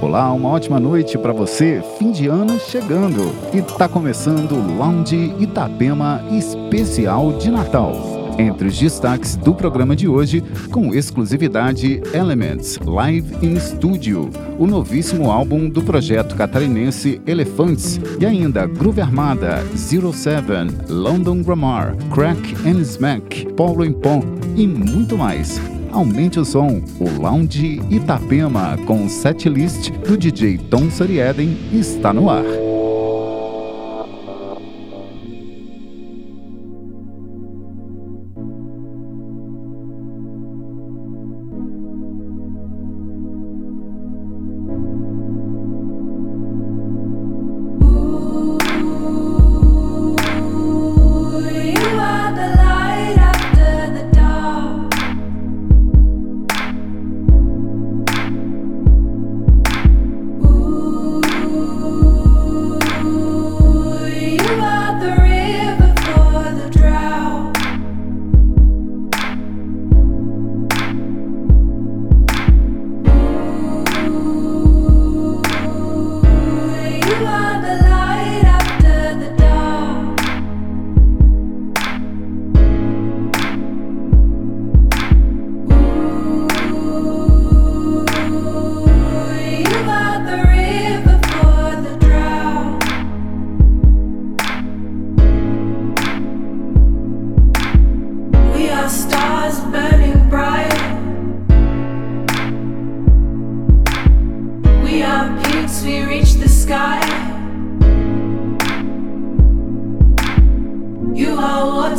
Olá, uma ótima noite para você. Fim de ano chegando e tá começando o Lounge Itapema Especial de Natal. Entre os destaques do programa de hoje, com exclusividade Elements Live in Studio, o novíssimo álbum do projeto catarinense Elefantes e ainda Groove Armada, Zero Seven, London Grammar, Crack and Smack, Paulo em e muito mais. Aumente o som, o Lounge Itapema com setlist do DJ Tom Sarieden está no ar.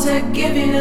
To give you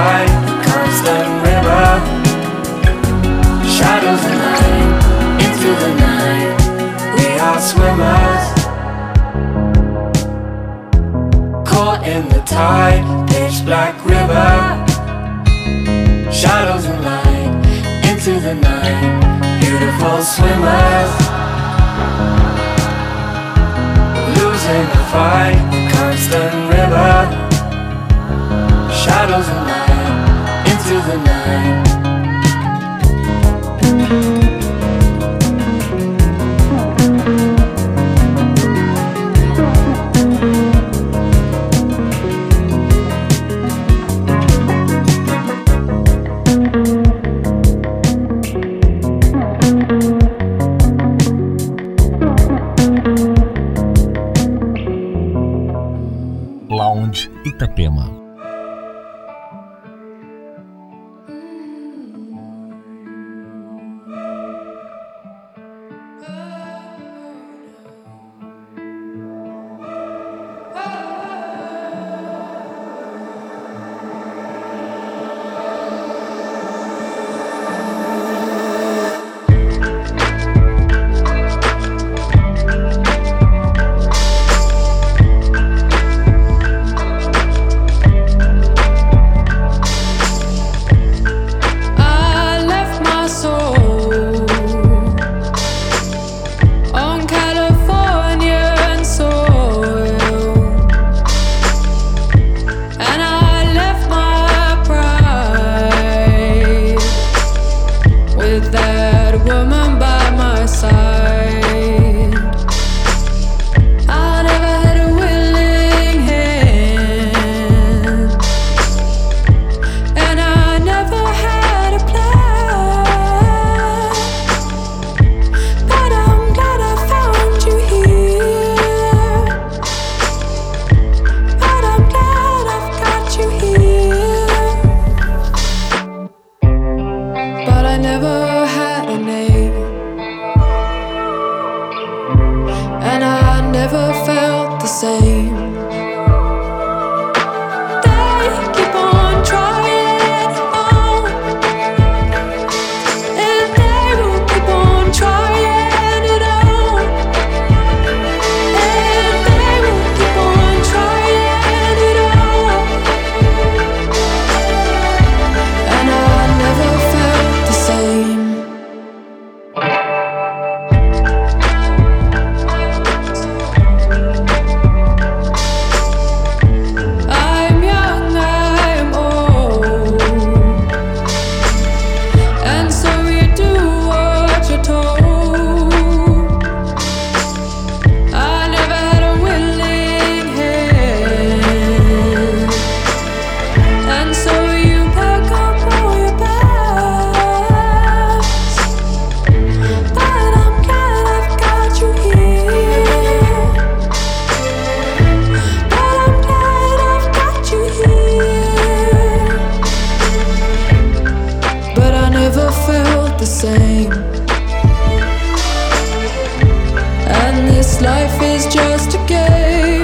the constant river. Shadows of light into the night. We are swimmers. Caught in the tide, pitch black river. Shadows of light, into the night. Beautiful swimmers. Losing the fight, constant river. Shadows and light the night. This life is just a game.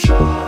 Feel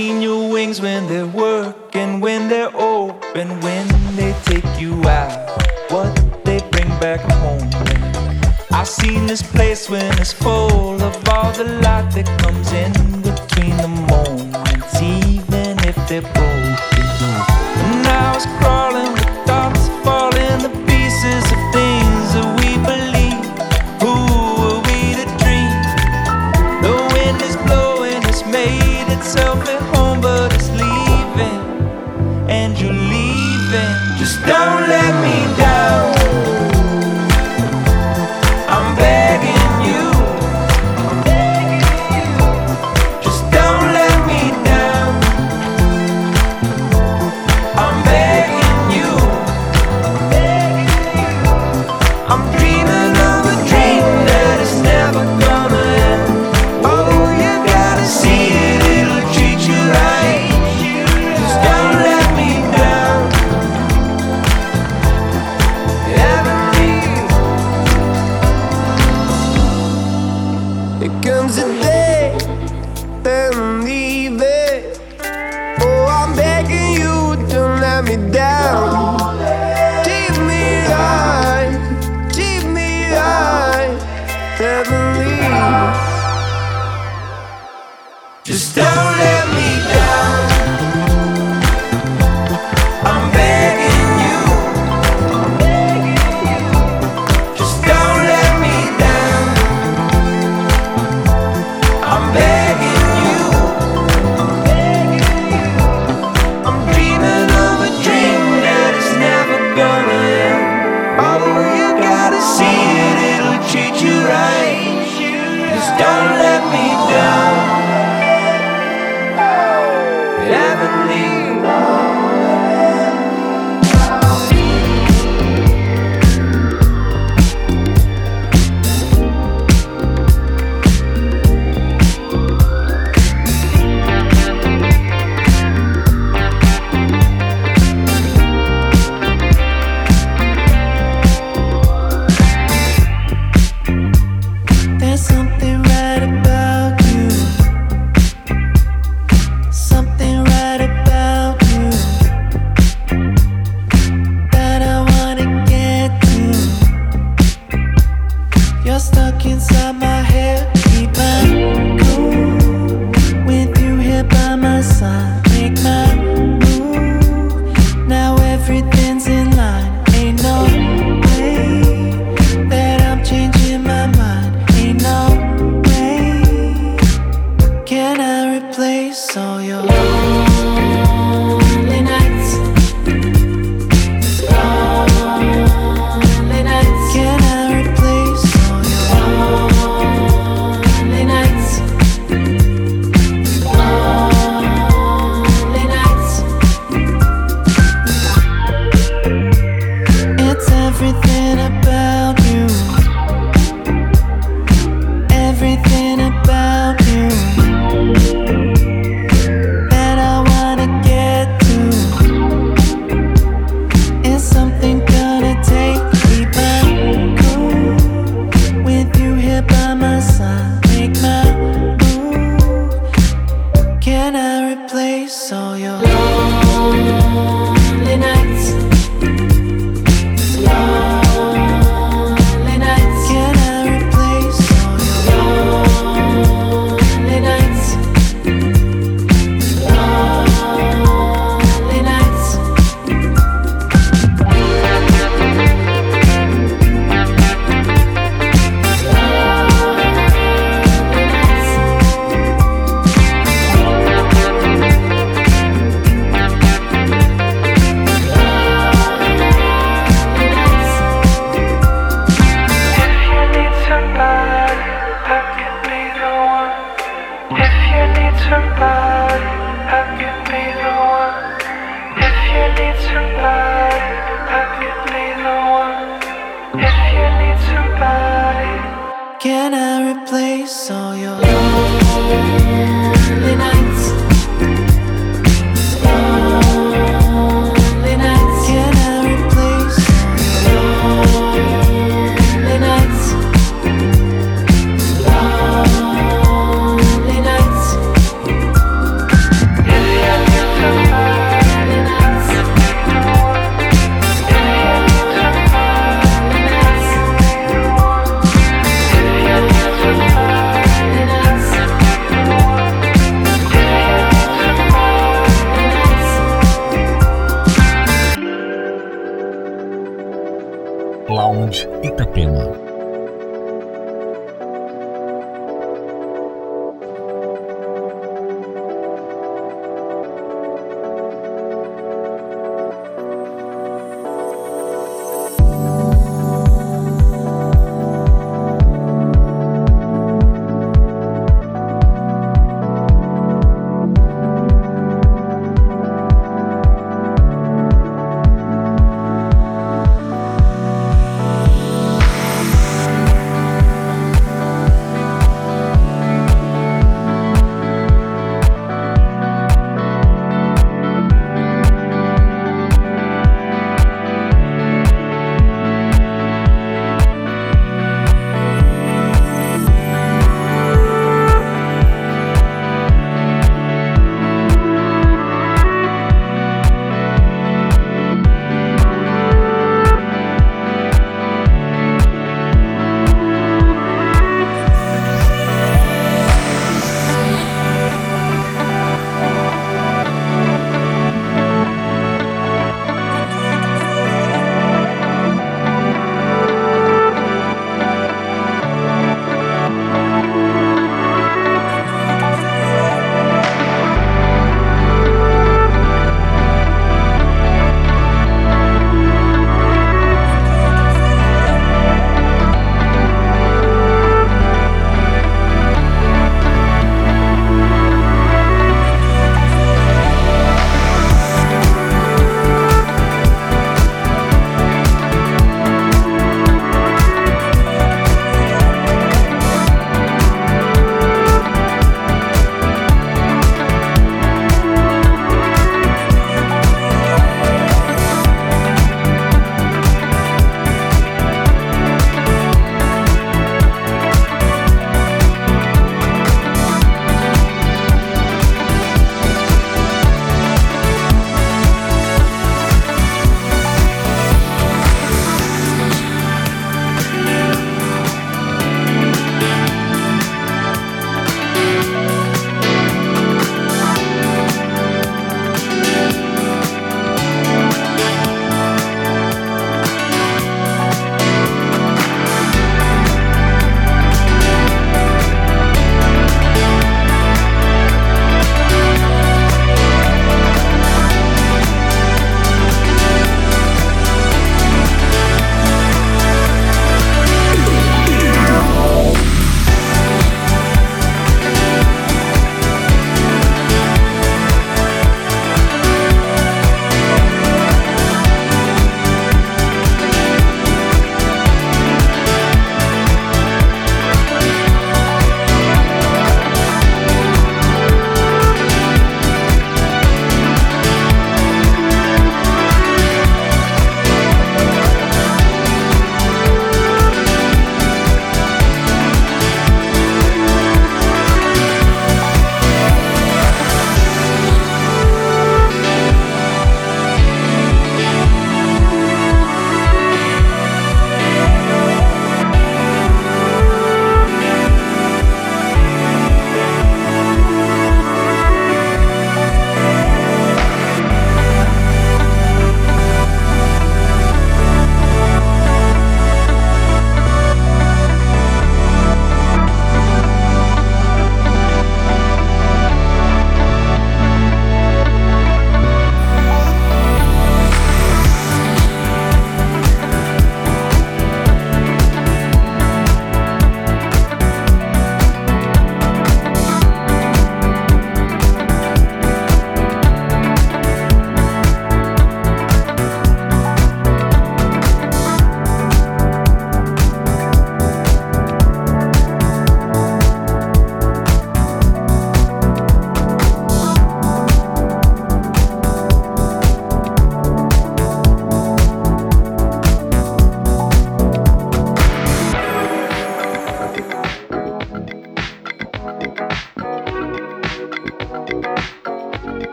seen your wings when they're working, when they're open, when they take you out, what they bring back home. I've seen this place when it's full of all the light that comes in.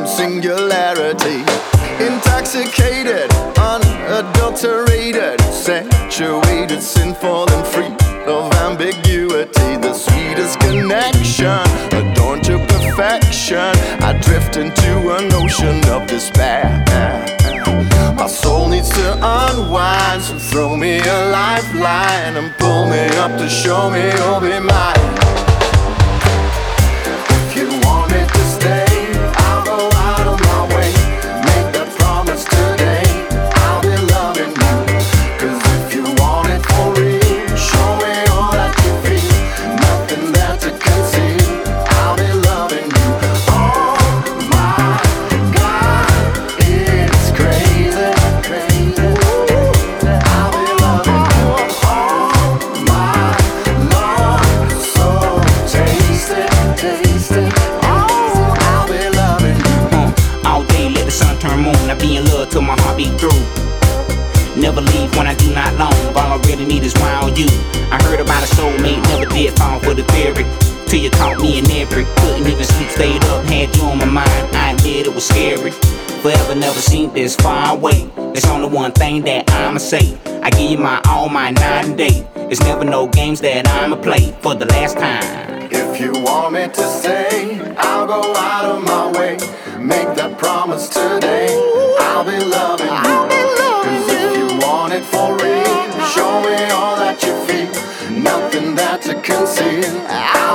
Grace from singularity. Till you caught me in every. Couldn't even sleep, stayed up, had you on my mind. I admit it was scary. Forever never seen this far away. There's only one thing that I'ma say. I give you my all, my night and day. It's never no games that I'ma play for the last time. If you want me to stay, I'll go out of my way. Make that promise today. I'll be loving you. 'Cause if you want it for real, show me all that you feel. Nothing there to conceal.